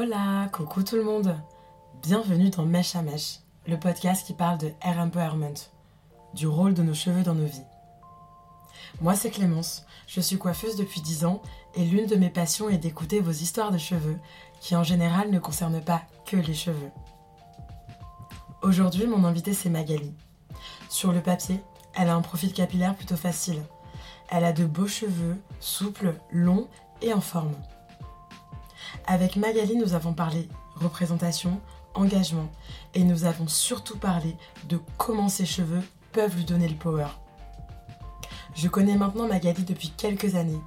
Hola, coucou tout le monde. Bienvenue dans Mèche à Mèche, le podcast qui parle de hair empowerment, du rôle de nos cheveux dans nos vies. Moi, c'est Clémence, je suis coiffeuse depuis 10 ans et l'une de mes passions est d'écouter vos histoires de cheveux, qui en général ne concernent pas que les cheveux. Aujourd'hui, mon invitée c'est Magali. Sur le papier, elle a un profil capillaire plutôt facile. Elle a de beaux cheveux, souples, longs et en forme. Avec Magali, nous avons parlé représentation, engagement et nous avons surtout parlé de comment ses cheveux peuvent lui donner le power. Je connais maintenant Magali depuis quelques années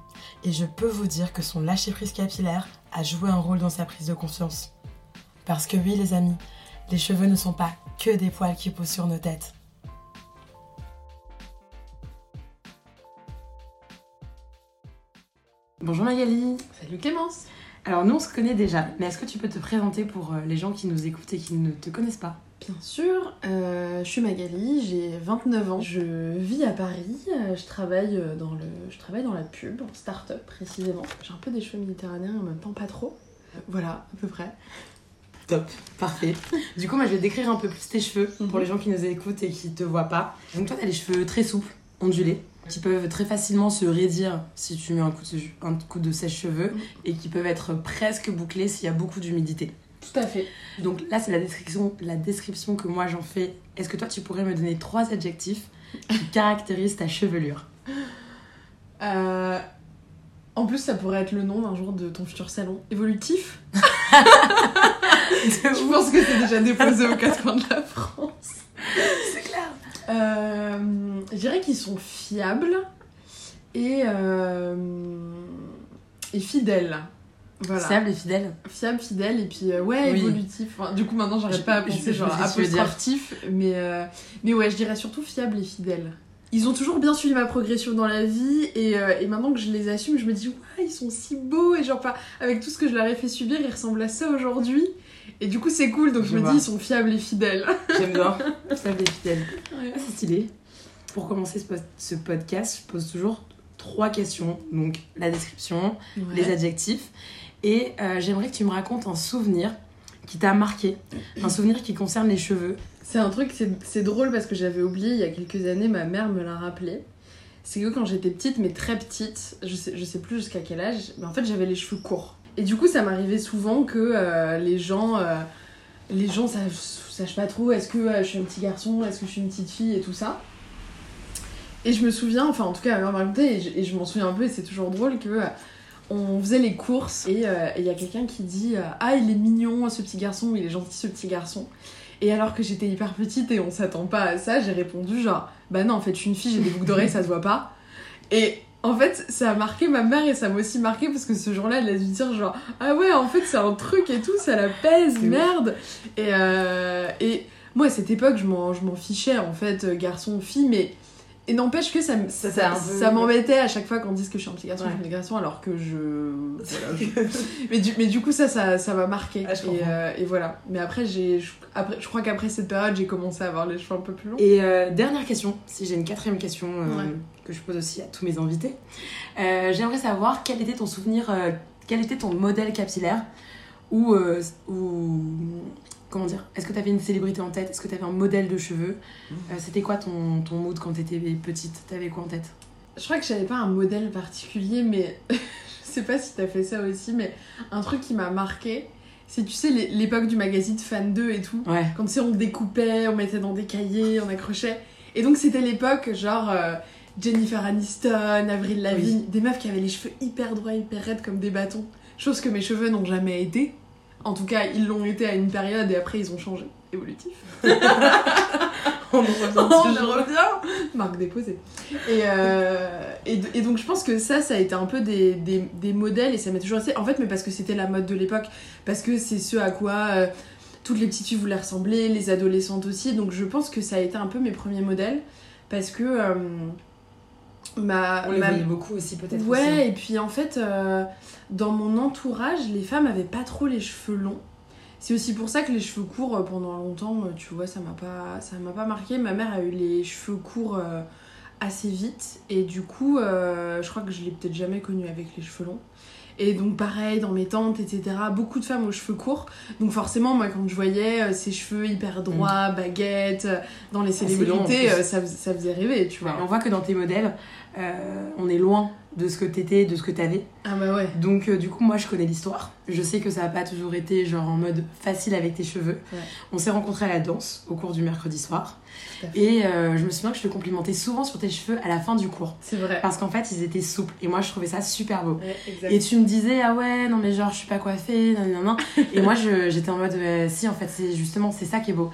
et je peux vous dire que son lâcher-prise capillaire a joué un rôle dans sa prise de confiance. Parce que oui les amis, les cheveux ne sont pas que des poils qui poussent sur nos têtes. Bonjour Magali. Salut Clémence. Alors nous on se connaît déjà, mais est-ce que tu peux te présenter pour euh, les gens qui nous écoutent et qui ne te connaissent pas? Bien sûr, euh, je suis Magali, j'ai 29 ans, je vis à Paris, euh, je travaille dans, le, je travaille dans la pub, en start-up précisément. J'ai un peu des cheveux méditerranéens, en même temps pas trop. Voilà, à peu près. Top, parfait. Du coup moi je vais décrire un peu plus tes cheveux pour Mhm. les gens qui nous écoutent et qui te voient pas. Donc toi t'as les cheveux très souples, ondulés, qui peuvent très facilement se raidir si tu mets un coup de, un coup de sèche-cheveux Mhm. et qui peuvent être presque bouclés s'il y a beaucoup d'humidité. Tout à fait. Donc là, c'est la description, la description que moi j'en fais. Est-ce que toi, tu pourrais me donner trois adjectifs qui caractérisent ta chevelure? Euh, en plus, ça pourrait être le nom d'un jour de ton futur salon. Évolutif? Je pense que c'est déjà déposé aux quatre coins de la France. Euh, je dirais qu'ils sont fiables et, euh, et fidèles. Voilà. Fiable et fidèle. Fiable, fidèle, et puis euh, ouais, Oui. évolutif. Enfin, du coup, maintenant, j'arrête pas à penser je genre apostrophe mais, euh, mais ouais, je dirais surtout fiable et fidèle. Ils ont toujours bien suivi ma progression dans la vie, et, euh, et maintenant que je les assume, je me dis, ouais, ils sont si beaux, et genre, pas, avec tout ce que je leur ai fait subir, ils ressemblent à ça aujourd'hui. Et du coup, c'est cool, donc je, Je me vois. dis, ils sont fiables et fidèles. J'aime bien. Fiable et fidèle. Ouais. Ah, c'est stylé. Pour commencer ce, pod- ce podcast, je pose toujours trois questions. Donc, la description, les adjectifs. Et euh, j'aimerais que tu me racontes un souvenir qui t'a marqué. Un souvenir qui concerne les cheveux. C'est un truc, c'est c'est drôle parce que j'avais oublié il y a quelques années, ma mère me l'a rappelé. C'est que quand j'étais petite, mais très petite, je sais, je sais plus jusqu'à quel âge, mais en fait j'avais les cheveux courts. Et du coup, ça m'arrivait souvent que euh, les gens, euh, les gens sachent, sachent pas trop est-ce que euh, je suis un petit garçon, est-ce que je suis une petite fille et tout ça. Et je me souviens, enfin en tout cas, mère m'a raconté, et je, m'en souviens un peu, et c'est toujours drôle que on faisait les courses et il y a quelqu'un qui dit Ah, il est mignon ce petit garçon, il est gentil ce petit garçon. Et alors que j'étais hyper petite et on s'attend pas à ça, j'ai répondu genre Bah non, en fait, je suis une fille, j'ai des boucles d'oreilles, ça se voit pas. Et en fait, ça a marqué ma mère et ça m'a aussi marqué parce que ce jour-là, elle a dû dire genre Ah ouais, en fait, c'est un truc et tout, ça la pèse, merde. Et, euh, et moi, à cette époque, je m'en je m'en fichais en fait, euh, garçon, fille, mais. Et n'empêche que ça, Ça, m'embêtait à chaque fois qu'on dise que je suis un petit garçon, Ouais. alors que je. voilà, je- mais, du, mais du coup, ça, ça ça m'a marqué. Ah, et, euh, et voilà. Mais après, j'ai, je, après, je crois qu'après cette période, j'ai commencé à avoir les cheveux un peu plus longs. Et euh, dernière question, si j'ai une quatrième question euh, Ouais. que je pose aussi à tous mes invités. J'aimerais savoir quel était ton souvenir, quel était ton modèle capillaire ou, ou comment dire, est-ce que tu avais une célébrité en tête? Est-ce que tu avais un modèle de cheveux? Euh, C'était quoi ton, ton mood quand tu étais petite? T'avais quoi en tête? Je crois que j'avais pas un modèle particulier, mais je sais pas si t'as fait ça aussi, mais un truc qui m'a marqué, c'est tu sais l'é- l'époque du magazine Fan 2 et tout. Ouais. Quand tu sais, on découpait, on mettait dans des cahiers, on accrochait. Et donc c'était l'époque genre euh, Jennifer Aniston, Avril Lavigne, des meufs qui avaient les cheveux hyper droits, hyper raides comme des bâtons. Chose que mes cheveux n'ont jamais été. En tout cas, ils l'ont été à une période et après ils ont changé. Évolutif. On en revient On revient Marque déposée. Et, euh, et, et donc je pense que ça, ça a été un peu des, des, des modèles et ça m'a toujours resté. En fait, mais parce que c'était la mode de l'époque, parce que c'est ce à quoi euh, toutes les petites filles voulaient ressembler, les adolescentes aussi. Donc je pense que ça a été un peu mes premiers modèles parce que euh, ma, On les ma- voyait beaucoup aussi peut-être. Ouais, aussi. et puis en fait, euh, dans mon entourage, les femmes avaient pas trop les cheveux longs. C'est aussi pour ça que les cheveux courts, euh, pendant longtemps, euh, tu vois, ça m'a pas, ça m'a pas marqué. Ma mère a eu les cheveux courts euh, assez vite, et du coup, euh, je crois que je l'ai peut-être jamais connue avec les cheveux longs. Et donc pareil dans mes tantes, etc. Beaucoup de femmes aux cheveux courts. Donc forcément, moi quand je voyais euh, ces cheveux hyper droits, baguettes, euh, dans les Mm. long, en célébrités, euh, ça, ça faisait rêver, tu vois. On voit que dans tes modèles, euh, on est loin de ce que t'étais, de ce que t'avais. Ah bah ouais. Donc euh, du coup, moi, je connais l'histoire. Je sais que ça n'a pas toujours été genre en mode facile avec tes cheveux. Ouais. On s'est rencontrés à la danse au cours du mercredi soir. Et euh, je me souviens que je te complimentais souvent sur tes cheveux à la fin du cours. C'est vrai. Parce qu'en fait, ils étaient souples. Et moi, je trouvais ça super beau. Ouais. Et tu me disais, ah ouais, non mais genre, je suis pas coiffée, non, non, non. Et moi, j'étais en mode, euh, si, en fait, c'est justement, c'est ça qui est beau.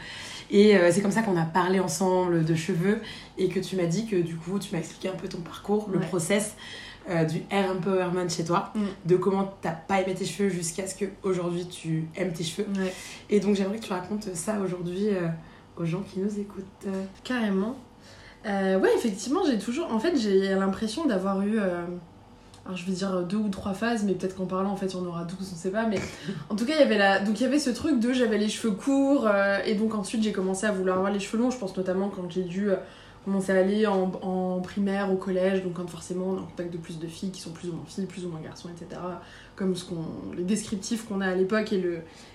Et euh, c'est comme ça qu'on a parlé ensemble de cheveux et que tu m'as dit que du coup, tu m'as expliqué un peu ton parcours, le Ouais. process euh, du hair empowerment chez toi, Mm. de comment t'as pas aimé tes cheveux jusqu'à ce qu'aujourd'hui tu aimes tes cheveux. Ouais, Et donc, j'aimerais que tu racontes ça aujourd'hui euh, aux gens qui nous écoutent. Carrément. Euh, ouais, effectivement, j'ai toujours. En fait, j'ai l'impression d'avoir eu. Alors, je vais dire deux ou trois phases, mais peut-être qu'en parlant, en fait, il y en aura douze, on sait pas. Mais en tout cas, il y avait la... donc, il y avait ce truc de j'avais les cheveux courts, et donc ensuite, j'ai commencé à vouloir avoir les cheveux longs. Je pense notamment quand j'ai dû commencer à aller en, en primaire, au collège, donc forcément on est en contact de plus de filles qui sont plus ou moins filles, plus ou moins garçons, etc. Comme ce qu'on... les descriptifs qu'on a à l'époque et,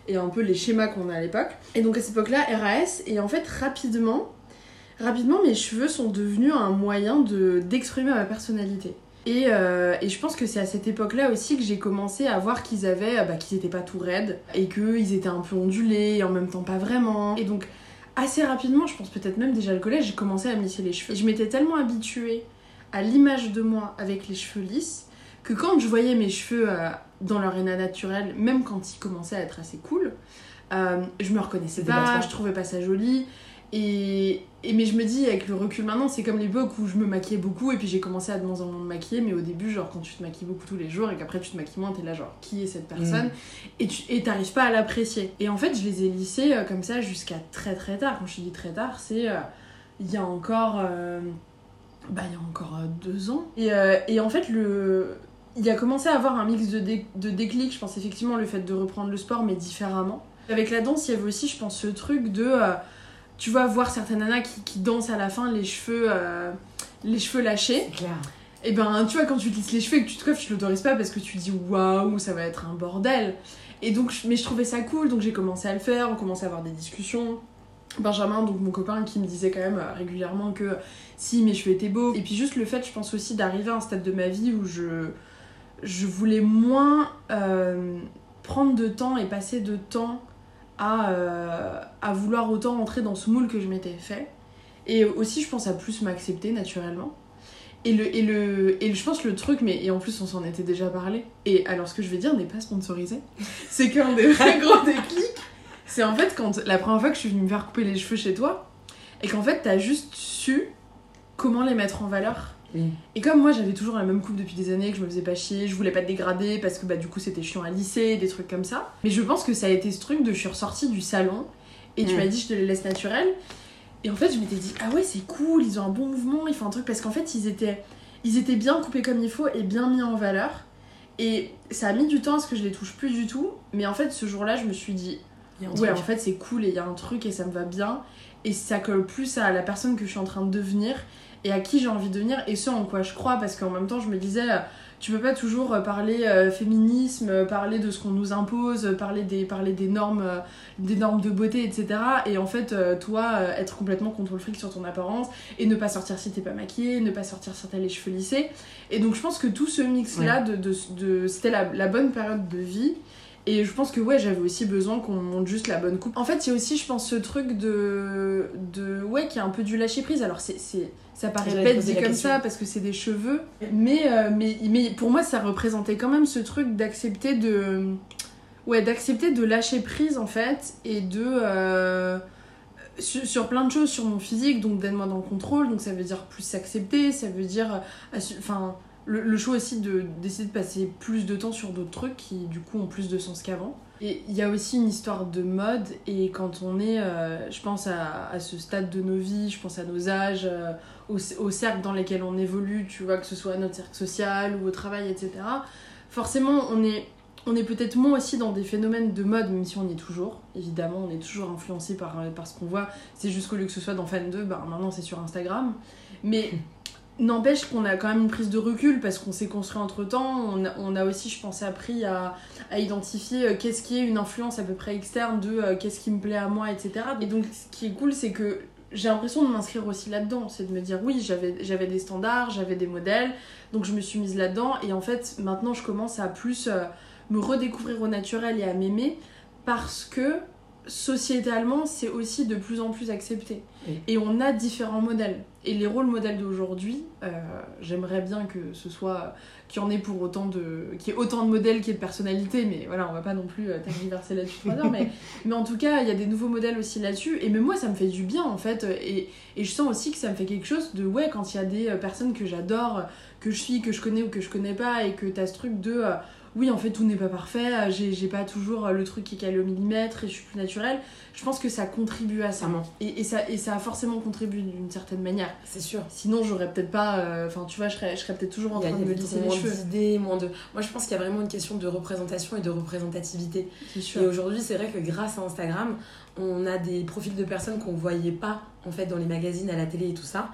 et un peu les schémas qu'on a à l'époque. Et donc, à cette époque-là, RAS, et en fait, rapidement, rapidement, mes cheveux sont devenus un moyen de d'exprimer ma personnalité. Et, euh, et je pense que c'est à cette époque-là aussi que j'ai commencé à voir qu'ils avaient, bah, qu'ils étaient pas tout raides et qu'ils étaient un peu ondulés et en même temps pas vraiment. Et donc assez rapidement, je pense peut-être même déjà le collège, j'ai commencé à me lisser les cheveux. Et je m'étais tellement habituée à l'image de moi avec les cheveux lisses que quand je voyais mes cheveux euh, dans leur état naturel, même quand ils commençaient à être assez cool, euh, je me reconnaissais pas, je trouvais pas ça joli. Et, et mais je me dis avec le recul maintenant, c'est comme l'époque où je me maquillais beaucoup et puis j'ai commencé à de moins en moins me maquiller. Mais au début, genre quand tu te maquilles beaucoup tous les jours et qu'après tu te maquilles moins, t'es là genre qui est cette personne et tu et t'arrives pas à l'apprécier. Et en fait, je les ai lissés euh, comme ça jusqu'à très très tard. Quand je dis très tard, c'est euh, il y a encore euh, bah il y a encore deux ans. Et, et en fait le il a commencé à avoir un mix de, dé- de déclic, je pense effectivement le fait de reprendre le sport mais différemment. Avec la danse, il y avait aussi je pense ce truc de tu vois voir certaines nanas qui, qui dansent à la fin les cheveux euh, les cheveux lâchés. Clair. Et ben, tu vois, quand tu te lisses les cheveux et que tu te coiffes, tu l'autorises pas parce que tu te dis waouh, ça va être un bordel. Et donc, mais je trouvais ça cool, donc j'ai commencé à le faire, on commençait à avoir des discussions. Benjamin, donc mon copain, qui me disait quand même euh, régulièrement que si mes cheveux étaient beaux. Et puis juste le fait, je pense aussi, d'arriver à un stade de ma vie où je, je voulais moins euh, prendre de temps et passer de temps à, euh, à vouloir autant rentrer dans ce moule que je m'étais fait. Et aussi, je pense à plus m'accepter naturellement. Et, le, et, le, et je pense le truc, mais et en plus on s'en était déjà parlé, et alors ce que je vais dire n'est pas sponsorisé, c'est qu'un des vrais gros déclics, c'est en fait quand la première fois que je suis venue me faire couper les cheveux chez toi, et qu'en fait t'as juste su comment les mettre en valeur. Et comme moi j'avais toujours la même coupe depuis des années, que je me faisais pas chier, je voulais pas te dégrader parce que bah du coup c'était chiant à lisser, des trucs comme ça. Mais je pense que ça a été ce truc de je suis ressortie du salon et tu Mm. m'as dit je te les laisse naturels. Et en fait je m'étais dit ah ouais c'est cool, ils ont un bon mouvement, ils font un truc parce qu'en fait ils étaient, ils étaient bien coupés comme il faut et bien mis en valeur. Et ça a mis du temps à ce que je les touche plus du tout. Mais en fait ce jour-là je me suis dit ouais en fait c'est cool et il y a un truc et ça me va bien. Et ça colle plus à la personne que je suis en train de devenir et à qui j'ai envie de devenir et ce en quoi je crois parce qu'en même temps je me disais tu peux pas toujours euh, parler euh, féminisme, euh, parler de ce qu'on nous impose, parler des, parler des normes, euh, des normes de beauté, etc. Et en fait, euh, toi, être complètement contre le fric sur ton apparence et ne pas sortir si t'es pas maquillée, ne pas sortir si t'as les cheveux lissés. Et donc je pense que tout ce mix-là, de, de, de- c'était la, la bonne période de vie. Et je pense que ouais, j'avais aussi besoin qu'on me montre juste la bonne coupe. En fait, il y a aussi, je pense, ce truc de, de ouais, qui est un peu du lâcher prise. Alors c'est, c'est, ça paraît bête dit comme question. ça parce que c'est des cheveux, mais, euh, mais mais pour moi, ça représentait quand même ce truc d'accepter de ouais, d'accepter de lâcher prise en fait et de euh, sur, sur plein de choses sur mon physique, donc d'être moins dans le contrôle, donc ça veut dire plus s'accepter, ça veut dire euh, enfin le, le choix aussi de d'essayer de passer plus de temps sur d'autres trucs qui du coup ont plus de sens qu'avant. Et il y a aussi une histoire de mode et quand on est, euh, je pense à, à ce stade de nos vies, je pense à nos âges, euh, au, au cercle dans lesquels on évolue, tu vois, que ce soit notre cercle social ou au travail, etc. Forcément, on est, on est peut-être moins aussi dans des phénomènes de mode, même si on y est toujours. Évidemment, on est toujours influencé par, euh, par ce qu'on voit. C'est juste qu'au lieu que ce soit dans Fan 2, bah, maintenant c'est sur Instagram. Mais N'empêche qu'on a quand même une prise de recul parce qu'on s'est construit entre temps. On a, aussi, je pense, appris à, identifier euh, qu'est-ce qui est une influence à peu près externe de euh, qu'est-ce qui me plaît à moi, etc. Et donc, ce qui est cool, c'est que j'ai l'impression de m'inscrire aussi là-dedans. C'est de me dire, oui, j'avais j'avais des standards, j'avais des modèles, donc je me suis mise là-dedans. Et en fait, maintenant, je commence à plus euh, me redécouvrir au naturel et à m'aimer parce que sociétalement, c'est aussi de plus en plus accepté. Oui. Et on a différents modèles. Et les rôles modèles d'aujourd'hui, euh, j'aimerais bien que ce soit qu'il y en ait pour autant de qu'il y ait autant de modèles qu'il y ait de personnalités mais voilà on va pas non plus euh, tergiverser là-dessus trois heures mais mais en tout cas il y a des nouveaux modèles aussi là-dessus et même moi ça me fait du bien en fait et, et je sens aussi que ça me fait quelque chose de ouais quand il y a des euh, personnes que j'adore que je suis que je connais ou que je connais pas et que t'as ce truc de euh, oui, en fait, tout n'est pas parfait, euh, j'ai pas toujours euh, le truc qui est calé au millimètre et je suis plus naturelle. Je pense que ça contribue à ça. Et, et ça, et ça a forcément contribué d'une certaine manière. C'est sûr. Sinon, j'aurais peut-être pas. euh, Enfin, tu vois, je serais, je serais peut-être toujours en Il y a, train de me lisser les moins cheveux. d'idées, moins de. Moi, je pense qu'il y a vraiment une question de représentation et de représentativité. C'est sûr. Et aujourd'hui, c'est vrai que grâce à Instagram, on a des profils de personnes qu'on voyait pas en fait dans les magazines, à la télé et tout ça,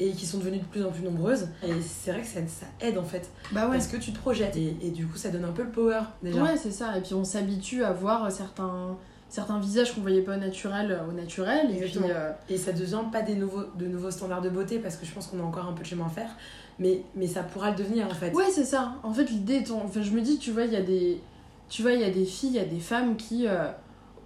et qui sont devenues de plus en plus nombreuses. Et c'est vrai que ça, ça aide en fait, Bah ouais. parce que tu te projettes et, et du coup, ça donne un peu le power déjà. Ouais, c'est ça. Et puis on s'habitue à voir certains, certains visages qu'on voyait pas au naturel au naturel. Et puis, euh, Et ça devient pas des nouveaux, de nouveaux standards de beauté parce que je pense qu'on a encore un peu de chemin à faire, mais, mais ça pourra le devenir en fait. Ouais, c'est ça. En fait, l'idée. Enfin, je me dis, tu vois, il y a des. Tu vois, il y a des filles, il y a des femmes qui, euh,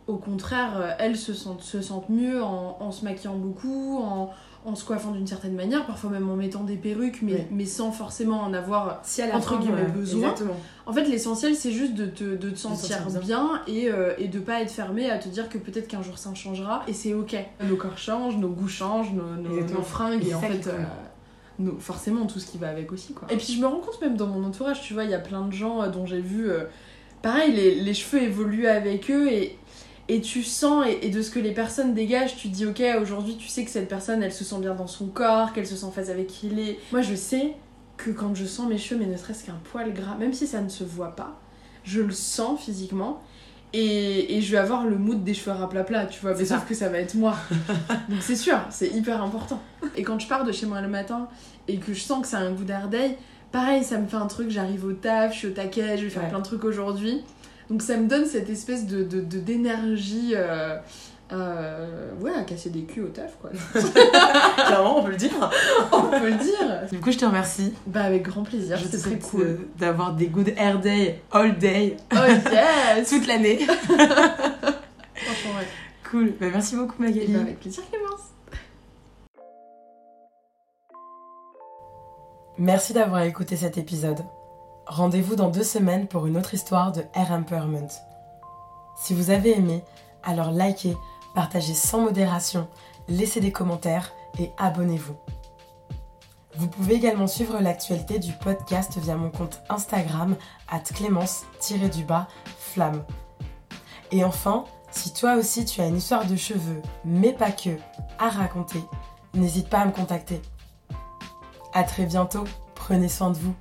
au contraire, euh, elles se sentent, se sentent mieux en, en se maquillant beaucoup, en, en se coiffant d'une certaine manière, parfois même en mettant des perruques, mais, Ouais. mais sans forcément en avoir. Si à la Entre fin, guillemets, besoin. Exactement. En fait, l'essentiel, c'est juste de te, de te sentir, sentir bien, et, euh, et de pas être fermé à te dire que peut-être qu'un jour ça changera, et c'est ok. Nos corps changent, nos goûts changent, nos, nos, fringues, Et en fait. euh, nos- forcément tout ce qui va avec aussi quoi. Et puis je me rends compte même dans mon entourage, tu vois, il y a plein de gens euh, dont j'ai vu, euh, pareil, les, les cheveux évoluent avec eux et, et tu sens, et, et de ce que les personnes dégagent, tu te dis ok, aujourd'hui tu sais que cette personne elle se sent bien dans son corps, qu'elle se sent en phase avec qui il est. Moi je sais que quand je sens mes cheveux, mais ne serait-ce qu'un poil gras, même si ça ne se voit pas, je le sens physiquement. Et, et je vais avoir le mood des cheveux raplapla, tu vois, mais sauf que ça va être moi. Donc c'est sûr, c'est hyper important. Et quand je pars de chez moi le matin et que je sens que ça a un goût d'air d'ail, pareil, ça me fait un truc, j'arrive au taf, je suis au taquet, je vais faire Ouais. plein de trucs aujourd'hui. Donc ça me donne cette espèce de de- de- d'énergie, euh, euh, ouais, à casser des culs au taf, quoi. Clairement, on peut le dire. On peut le dire. Du coup, je te remercie. Bah avec grand plaisir, Je te c'est très souhaite cool. d'avoir des good hair day, all day, Oh yes toute l'année. Franchement, ouais. Cool. Bah, merci beaucoup, Magali. bah avec plaisir Clémence. Merci d'avoir écouté cet épisode. Rendez-vous dans deux semaines pour une autre histoire de Air Empowerment. Si vous avez aimé, alors likez, partagez sans modération, laissez des commentaires et abonnez-vous. Vous pouvez également suivre l'actualité du podcast via mon compte Instagram at clémence-du-bas flamme. Et enfin, si toi aussi tu as une histoire de cheveux, mais pas que, à raconter, n'hésite pas à me contacter. À très bientôt, prenez soin de vous.